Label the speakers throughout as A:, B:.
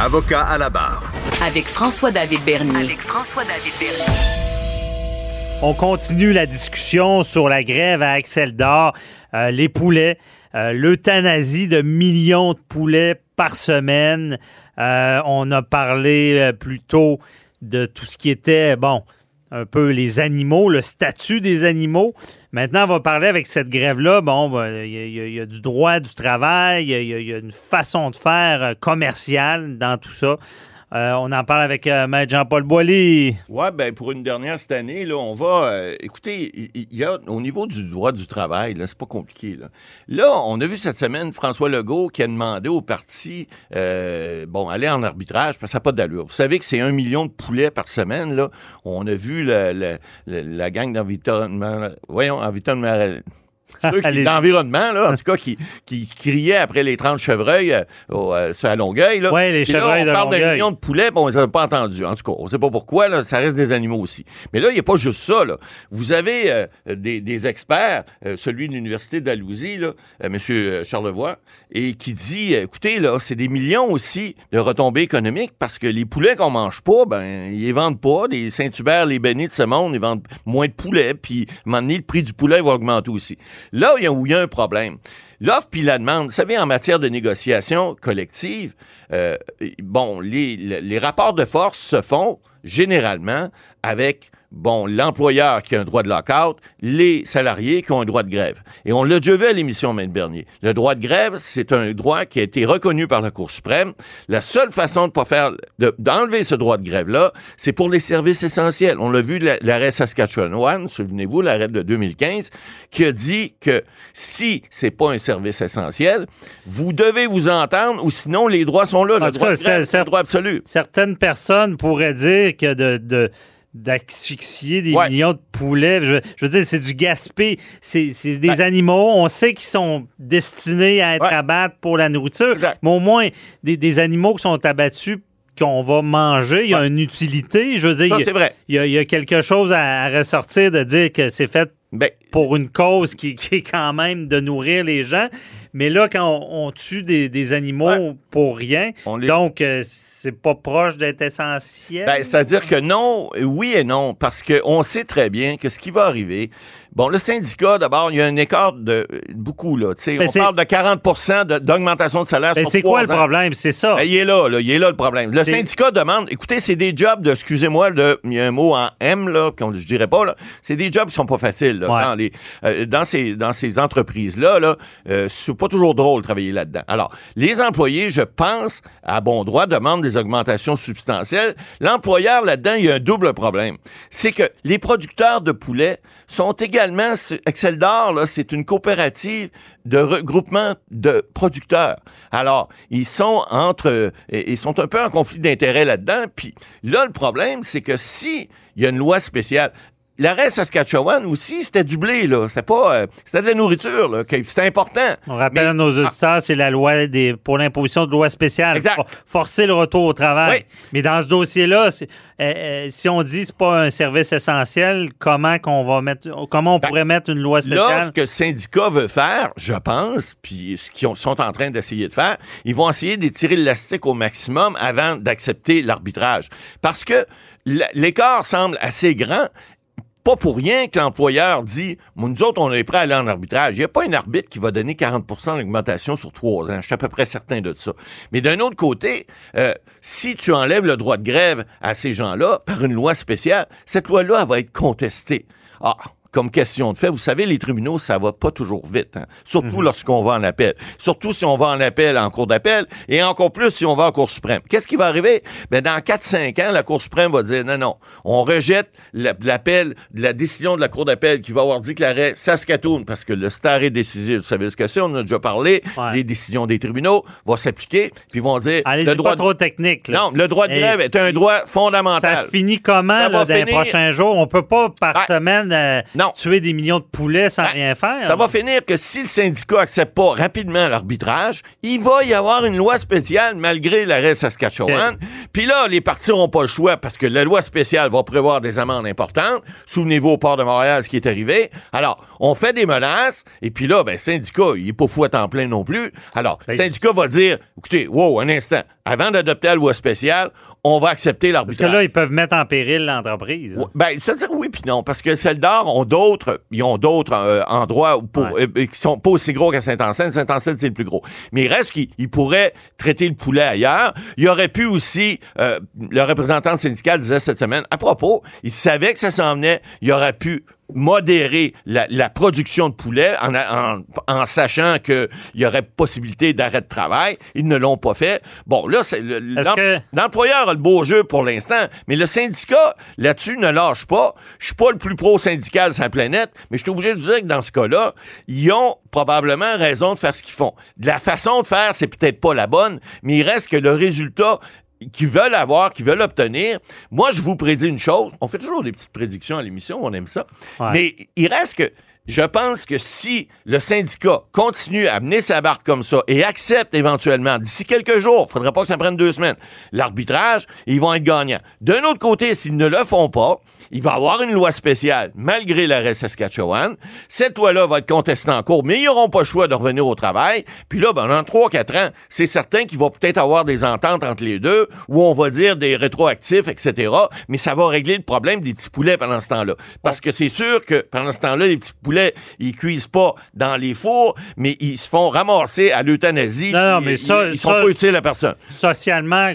A: Avocat à la barre.
B: Avec François-David Bernier.
C: Avec François-David Bernier.
D: On continue la discussion sur la grève à Axel d'Or, euh, les poulets, euh, l'euthanasie de millions de poulets par semaine. Euh, on a parlé plus tôt de tout ce qui était, bon, un peu les animaux, le statut des animaux. Maintenant, on va parler avec cette grève-là. Bon, ben, il y, a- du droit du travail, il y a une façon de faire euh, commerciale dans tout ça. Euh, on en parle avec euh, Maître Jean-Paul Boilly.
E: Ouais, ben pour une dernière cette année, là, on va. euh, écoutez, il y, a au niveau du droit du travail, là, c'est pas compliqué. Là. là, on a vu cette semaine François Legault qui a demandé au parti, bon, aller en arbitrage parce que ça n'a pas d'allure. Vous savez que c'est un million de poulets par semaine. Là, on a vu le- le- la gang d'environnement, voyons, environnement. Ceux qui-
D: Allez-y.
E: d'environnement, là, en tout cas, qui, qui criaient après les 30 chevreuils euh, au, euh, sur la Longueuil. Là.
D: Ouais, les
E: Puis là, on
D: de
E: parle d'un
D: Longueuil.
E: million de poulets, bon, on les a pas entendus. En tout cas, on sait pas pourquoi, là, ça reste des animaux aussi. Mais là, il n'y a pas juste ça. Là. Vous avez euh, des, des experts, euh, celui de l'Université d'Alousie, là, euh, M. Charlevoix, et qui dit, euh, écoutez, là, c'est des millions aussi de retombées économiques parce que les poulets qu'on mange pas, ben, ils les vendent pas. Les Saint-Hubert, les Bénis de ce monde, ils vendent moins de poulets, puis à un moment donné, le prix du poulet va augmenter aussi. Là il y a, un problème, L'offre puis la demande, vous savez, en matière de négociation collective, euh, bon, les rapports de force se font généralement avec bon, l'employeur qui a un droit de lockout, les salariés qui ont un droit de grève. Et on l'a déjà vu à l'émission Maître Bernier. Le droit de grève, c'est un droit qui a été reconnu par la Cour suprême. La seule façon de pas faire, de- d'enlever ce droit de grève-là, c'est pour les services essentiels. On l'a vu, la- l'arrêt Saskatchewan, souvenez-vous, l'arrêt de 2015, qui a dit que si c'est pas un service essentiel, vous devez vous entendre ou sinon les droits sont là.
D: En
E: Le droit
D: cas,
E: de grève, droit absolu.
D: certaines personnes pourraient dire que de, de- d'asphyxier des
E: Ouais.
D: millions de poulets, je, je veux dire, c'est du gaspé. C'est, des
E: Ben-
D: animaux, on sait qu'ils sont destinés à être
E: Ouais.
D: abattus pour la nourriture,
E: Exact.
D: mais au moins, des, des animaux qui sont abattus qu'on va manger, il y a
E: Ouais.
D: une utilité. Je veux dire,
E: Ça,
D: il y a-
E: c'est vrai.
D: il y, a, il y a quelque chose à, à ressortir de dire que c'est fait
E: Ben,
D: pour une cause qui, qui est quand même de nourrir les gens. Mais là, quand on, on tue des, des animaux
E: Ouais.
D: pour rien,
E: On
D: donc euh, c'est pas proche d'être essentiel.
E: Ben, c'est-à-dire que non, oui et non, parce qu'on sait très bien que ce qui va arriver, bon, le syndicat, d'abord, il y a un écart de beaucoup, là.
D: Ben,
E: on parle de 40 de- d'augmentation de salaire
D: Ben,
E: sur
D: c'est quoi le problème? C'est ça.
E: Ben, il est là, là, il est là le problème. Le syndicat demande, écoutez, c'est des jobs de, excusez-moi, de- il y a un mot en M, là, qu'on je dirais pas, là, c'est des jobs qui sont pas faciles, là,
D: Ouais.
E: dans, les, euh, dans ces, dans ces entreprises-là, là, euh, pas toujours drôle travailler là-dedans. Alors, les employés, je pense, à bon droit, demandent des augmentations substantielles. L'employeur, là-dedans, il y a un double problème. C'est que les producteurs de poulets sont également, Excel d'Or, c'est une coopérative de regroupement de producteurs. Alors, ils sont entre, euh, ils sont un peu en conflit d'intérêts là-dedans. Puis là, le problème, c'est que si il y a une loi spéciale, L'arrêt Saskatchewan aussi, c'était du blé, là. C'était pas. euh, c'était de la nourriture, là. C'était important.
D: On rappelle
E: Mais-
D: à nos auditeurs, c'est la loi des, pour l'imposition de loi spéciale.
E: Exact.
D: For- forcer le retour au travail.
E: Oui.
D: Mais dans ce dossier-là, euh, euh, si on dit que c'est pas un service essentiel, comment qu'on va mettre, comment on
E: Ben,
D: pourrait mettre une loi
E: Là,
D: spéciale?
E: ce que le syndicat veut faire, je pense, puis ce qu'ils ont- sont en train d'essayer de faire, ils vont essayer d'étirer l'élastique au maximum avant d'accepter l'arbitrage. Parce que l'écart semble assez grand. Pas pour rien que l'employeur dit, nous autres, on est prêt à aller en arbitrage. Il n'y a pas un arbitre qui va donner 40% d'augmentation sur trois ans. Je suis à peu près certain de ça. Mais d'un autre côté, euh, si tu enlèves le droit de grève à ces gens-là par une loi spéciale, cette loi-là, va être contestée. Ah, comme question de fait, vous savez, les tribunaux, ça va pas toujours vite, hein. surtout lorsqu'on va en appel. Surtout si on va en appel en cour d'appel et encore plus si on va en Cour suprême. Qu'est-ce qui va arriver? Ben, dans 4-5 ans, la Cour suprême va dire non, non, on rejette la- l'appel, la décision de la Cour d'appel qui va avoir dit que l'arrêt Saskatoon, parce que le star est décisif, vous savez ce que c'est, on en a déjà parlé,
D: Ouais.
E: les décisions des tribunaux vont s'appliquer, puis vont dire
D: Allez,
E: le
D: c'est
E: droit
D: pas trop technique. là.
E: Non, le droit de
D: Et-
E: grève est un droit
D: Ça
E: fondamental.
D: finit comment
E: Ça
D: là,
E: va
D: dans les prochains jours? On peut pas par semaine euh,
E: Non.
D: Tuer des millions de poulets sans
E: Ben,
D: rien faire.
E: Ça va finir que si le syndicat accepte pas rapidement l'arbitrage, il va y avoir une loi spéciale malgré l'arrêt Saskatchewan. Puis là, les partis n'auront pas le choix parce que la loi spéciale va prévoir des amendes importantes. Souvenez-vous au port de Montréal ce qui est arrivé. Alors, on fait des menaces et puis là, ben, le syndicat, il est pas fou à temps plein non plus. Alors, le
D: Ben,
E: syndicat va dire, écoutez, wow, un instant, avant d'adopter la loi spéciale, on va accepter
D: Parce que
E: l'arbitrage.
D: là, ils peuvent mettre en péril l'entreprise. hein.
E: Ben, c'est-à-dire oui puis non, parce que celles d'or ont d'autres, ils ont d'autres euh, endroits pour,
D: Ouais.
E: euh, qui sont pas aussi gros qu'à Saint-Anselme. Saint-Anselme, c'est le plus gros. Mais il reste qu'ils ils pourraient traiter le poulet ailleurs. Il y aurait pu aussi, euh, le représentant syndical disait cette semaine, à propos, il savait que ça s'en venait, il aurait pu modérer la, la production de poulet en, en, en sachant qu'il y aurait possibilité d'arrêt de travail. Ils ne l'ont pas fait. Bon, là, c'est le-
D: que-
E: L'employeur a le beau jeu pour l'instant, mais le syndicat, là-dessus, ne lâche pas. Je suis pas le plus pro-syndical sur la planète, mais je suis obligé de dire que dans ce cas-là, ils ont probablement raison de faire ce qu'ils font. De la façon de faire, c'est peut-être pas la bonne, mais il reste que le résultat qu'ils veulent avoir, qu'ils veulent obtenir. Moi, je vous prédis une chose. On fait toujours des petites prédictions à l'émission, on aime ça.
D: Ouais.
E: Mais il reste que je pense que si le syndicat continue à mener sa barque comme ça et accepte éventuellement, d'ici quelques jours, il faudra pas que ça prenne deux semaines, l'arbitrage, ils vont être gagnants. D'un autre côté, s'ils ne le font pas, il va y avoir une loi spéciale, malgré l'arrêt Saskatchewan. Cette loi-là va être contestée en cours, mais ils n'auront pas le choix de revenir au travail. Puis là, ben, dans 3-4 ans, c'est certain qu'il va peut-être avoir des ententes entre les deux, où on va dire des rétroactifs, etc. Mais ça va régler le problème des petits poulets pendant ce temps-là. Parce que c'est sûr que pendant ce temps-là, les petits poulets, ils cuisent pas dans les fours, mais ils se font ramasser à l'euthanasie.
D: Non, non,
E: Ils-
D: mais ça-
E: ils, ils sont
D: ça-
E: pas utiles à personne.
D: Socialement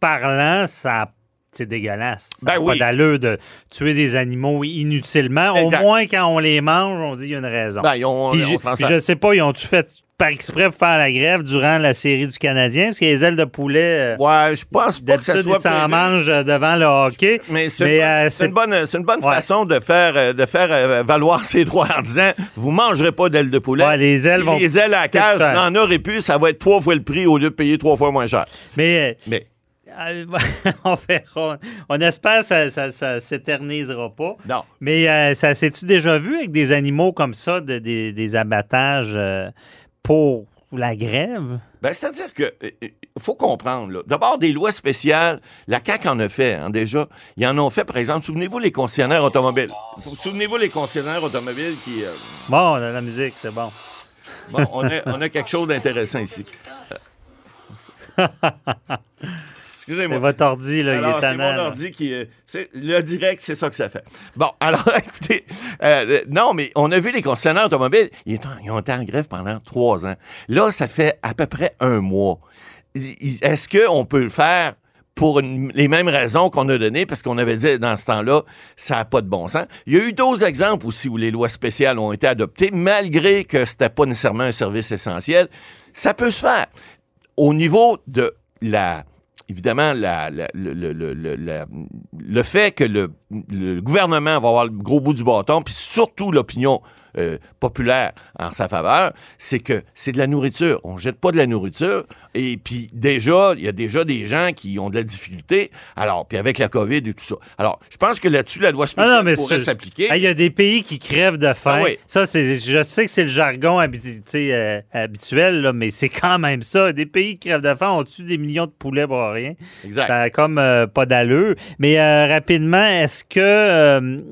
D: parlant, ça c'est dégueulasse. Ça
E: Ben oui.
D: pas d'allure de tuer des animaux inutilement.
E: Exact.
D: Au moins, quand on les mange, on dit qu'il y a une raison.
E: Ben, ils ont-
D: Puis
E: on
D: je, puis je sais pas, ils ont-tu fait par exprès pour faire la grève durant la série du Canadien? Parce que les ailes de poulet, euh,
E: Ouais, je pense pas que ça soit
D: ils s'en mangent euh, devant le hockey.
E: Mais c'est une, bonne-
D: euh,
E: une bonne, une bonne
D: Ouais.
E: façon de faire, euh, de faire valoir ses droits en disant vous mangerez pas d'ailes de poulet.
D: Ouais, les ailes vont
E: Les ailes à la cage, on en aurait pu, ça va être trois fois le prix au lieu de payer trois fois moins cher.
D: Mais
E: Mais
D: on verra. On espère que ça, ça, ça s'éternisera pas.
E: non.
D: Mais euh, ça s'est-tu déjà vu avec des animaux comme ça, de- des, des abattages euh, pour la grève?
E: Ben, c'est-à-dire que euh, euh, faut comprendre. D'abord, des lois spéciales, la CAQ en a fait hein, déjà. Ils en ont fait, par exemple, souvenez-vous les concessionnaires automobiles. Souvenez-vous les concessionnaires automobiles qui. euh,
D: Bon, la, la musique, c'est bon.
E: bon, on a, on a quelque chose d'intéressant ici. Excusez-moi.
D: Votre ordi, là, il est
E: c'est mon ordi qui. le direct, c'est ça que ça fait. Bon, alors, écoutez, euh, euh, non, mais on a vu les concessionnaires automobiles, ils, étaient en- ils ont été en grève pendant trois ans. Là, ça fait à peu près un mois. Est-ce qu'on peut le faire pour une- les mêmes raisons qu'on a données, parce qu'on avait dit dans ce temps-là, ça n'a pas de bon sens. Il y a eu d'autres exemples aussi où les lois spéciales ont été adoptées, malgré que c'était pas nécessairement un service essentiel. Ça peut se faire. Au niveau de la évidemment, le fait que le, le gouvernement va avoir le gros bout du bâton, puis surtout l'opinion euh, populaire en sa faveur, c'est que c'est de la nourriture. On jette pas de la nourriture. Et puis déjà, il y a déjà des gens qui ont de la difficulté. Alors, puis avec la COVID et tout ça. Alors, je pense que là-dessus, la loi
D: Ah
E: spéciale
D: non, mais
E: pourrait s'appliquer.
D: Ah, Il y a des pays qui crèvent de faim.
E: Ah oui.
D: Ça, c'est, je sais que c'est le jargon habi- euh, habituel, là, mais c'est quand même ça. Des pays qui crèvent de faim, on tue des millions de poulets pour rien?
E: Exact.
D: Ça comme euh, pas d'allure. Mais rapidement, est-ce que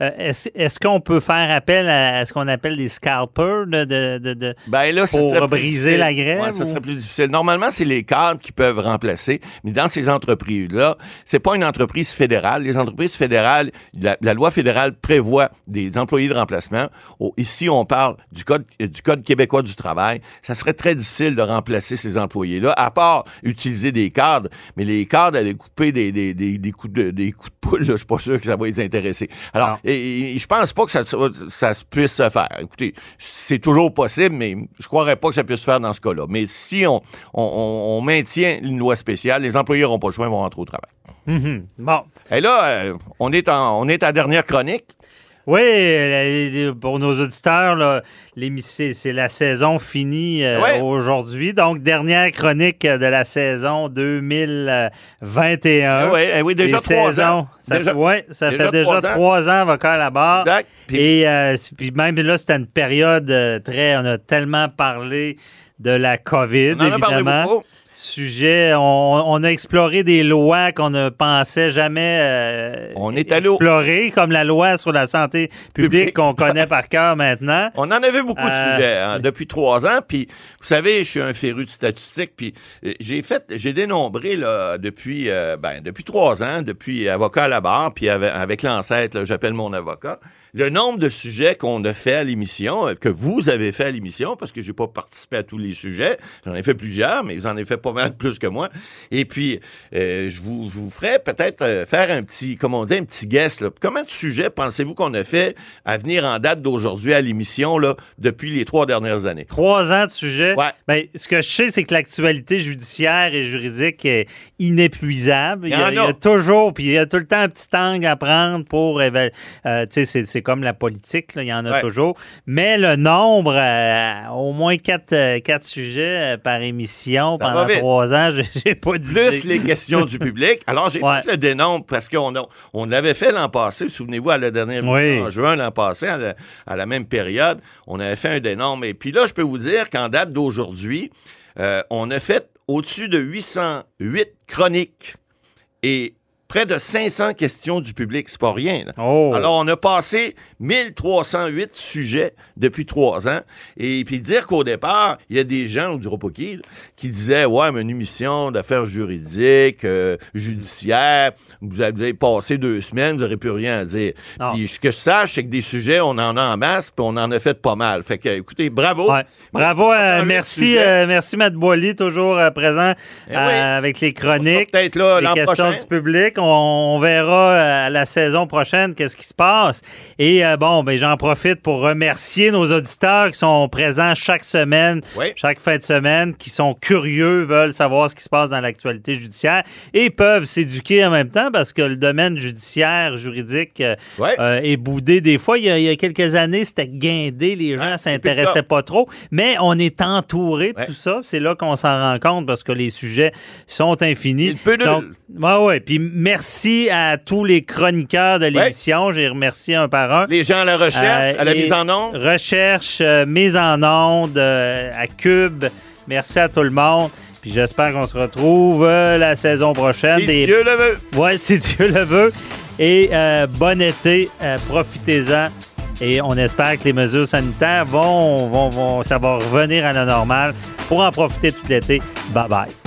D: est-ce, est-ce qu'on peut faire appel à, à ce qu'on appelle des scalpers de, de, de- de-
E: Ben là, ça
D: Pour briser la grève,
E: Ouais, ça serait plus difficile. Normalement, c'est les cadres qui peuvent remplacer, mais dans ces entreprises-là, c'est pas une entreprise fédérale. Les entreprises fédérales, la, la loi fédérale prévoit des employés de remplacement. Ici, on parle du code, du code québécois du travail. Ça serait très difficile de remplacer ces employés-là, à part utiliser des cadres. Mais les cadres, aller couper des, des, des, des coups de, des coups de poule, là, je suis pas sûr que ça va les intéresser. Alors, et, et je pense pas que ça, ça se puisse se faire. Écoutez, c'est toujours possible, mais je croirais pas que ça puisse se faire dans ce cas-là. Mais si on, on, maintient une loi spéciale, les employés n'auront pas le choix, ils vont rentrer au travail.
D: Mhm. Bon.
E: Et là, euh, on, est en, on est à la dernière chronique.
D: Oui, euh, pour nos auditeurs, c'est la saison finie euh,
E: Ouais.
D: aujourd'hui. Donc, dernière chronique de la saison 2021.
E: Eh oui, eh oui, déjà
D: Les
E: trois
D: saisons,
E: ans.
D: Ça,
E: Déjà-
D: fait, ouais, ça
E: déjà
D: fait déjà
E: trois ans.
D: avocat à la barre.
E: Exact. Puis-
D: Et euh, puis même là, c'était une période très. On a tellement parlé de la COVID,
E: on en a parlé
D: évidemment. Sujet. On, a exploré des lois qu'on ne pensait jamais euh,
E: on est
D: explorer, comme la loi sur la santé publique qu'on connaît par cœur maintenant.
E: On en avait beaucoup de euh, sujets hein, depuis trois ans. Puis, vous savez, je suis un féru de statistiques. Puis, euh, j'ai fait, j'ai dénombré là, depuis, ben, depuis trois ans, depuis avocat à la barre, puis avec, avec l'ancêtre, j'appelle mon avocat le nombre de sujets qu'on a fait à l'émission, euh, que vous avez fait à l'émission, parce que j'ai pas participé à tous les sujets, j'en ai fait plusieurs, mais vous en avez fait pas mal plus que moi. Et puis, euh, je, vous, vous ferai peut-être euh, faire un petit, comme on dit, un petit guess. Là. Combien de sujets pensez-vous qu'on a fait à venir en date d'aujourd'hui à l'émission là, depuis les trois dernières années?
D: Trois ans de sujets? Ouais. Ben, ce que je sais, c'est que l'actualité judiciaire et juridique est inépuisable. Il y, a, il y a, toujours, puis il y a tout le temps un petit angle à prendre pour... Euh, tu sais, c'est comme la politique, il y en a toujours. Mais le nombre, euh, au moins quatre, euh, quatre sujets euh, par émission pendant trois ans, j'ai pas dit.
E: Plus les questions du public. Alors, j'ai fait le dénombre parce qu'on on l'avait fait l'an passé. Souvenez-vous, à la dernière oui. en juin l'an passé, à la, même période, on avait fait un dénombre. Et puis là, je peux vous dire qu'en date d'aujourd'hui, on a fait au-dessus de 808 chroniques. Et près de 500 questions du public. C'est pas rien. Oh. Alors, on a passé 1308 sujets depuis trois ans. Et puis dire qu'au départ, il y a des gens, on dira pas qui, qui disaient, ouais, mais une émission d'affaires juridiques, euh, judiciaires, vous avez passé deux semaines, vous n'aurez plus rien à dire. Puis ce que je sache, c'est que des sujets, on en a en masse, puis on en a fait pas mal. Fait que, écoutez, bravo.
D: Bravo, euh, merci, euh, merci Matt Boily, toujours présent eh avec les chroniques,
E: peut-être là,
D: les questions du public on, verra euh, la saison prochaine qu'est-ce qui se passe. Et euh, bon, ben j'en profite pour remercier nos auditeurs qui sont présents chaque semaine, chaque fin de semaine, qui sont curieux, veulent savoir ce qui se passe dans l'actualité judiciaire et peuvent s'éduquer en même temps parce que le domaine judiciaire, juridique euh, est boudé des fois. Il y a, quelques années, c'était guindé, les gens s'intéressaient pas trop, mais on est entouré de tout ça. C'est là qu'on s'en rend compte parce que les sujets sont infinis. Donc, ouais, ouais. Puis merci à tous les chroniqueurs de l'émission. J'ai remercié un par un.
E: Les gens à la recherche, à la euh, mise en onde.
D: Recherche, euh, mise en onde, euh, à Cube. Merci à tout le monde. Puis j'espère qu'on se retrouve la saison prochaine.
E: Si Dieu le veut.
D: Ouais, si Dieu le veut. Et bon été, profitez-en. Et on espère que les mesures sanitaires vont, vont, vont, ça va revenir à la normale pour en profiter tout l'été. Bye bye.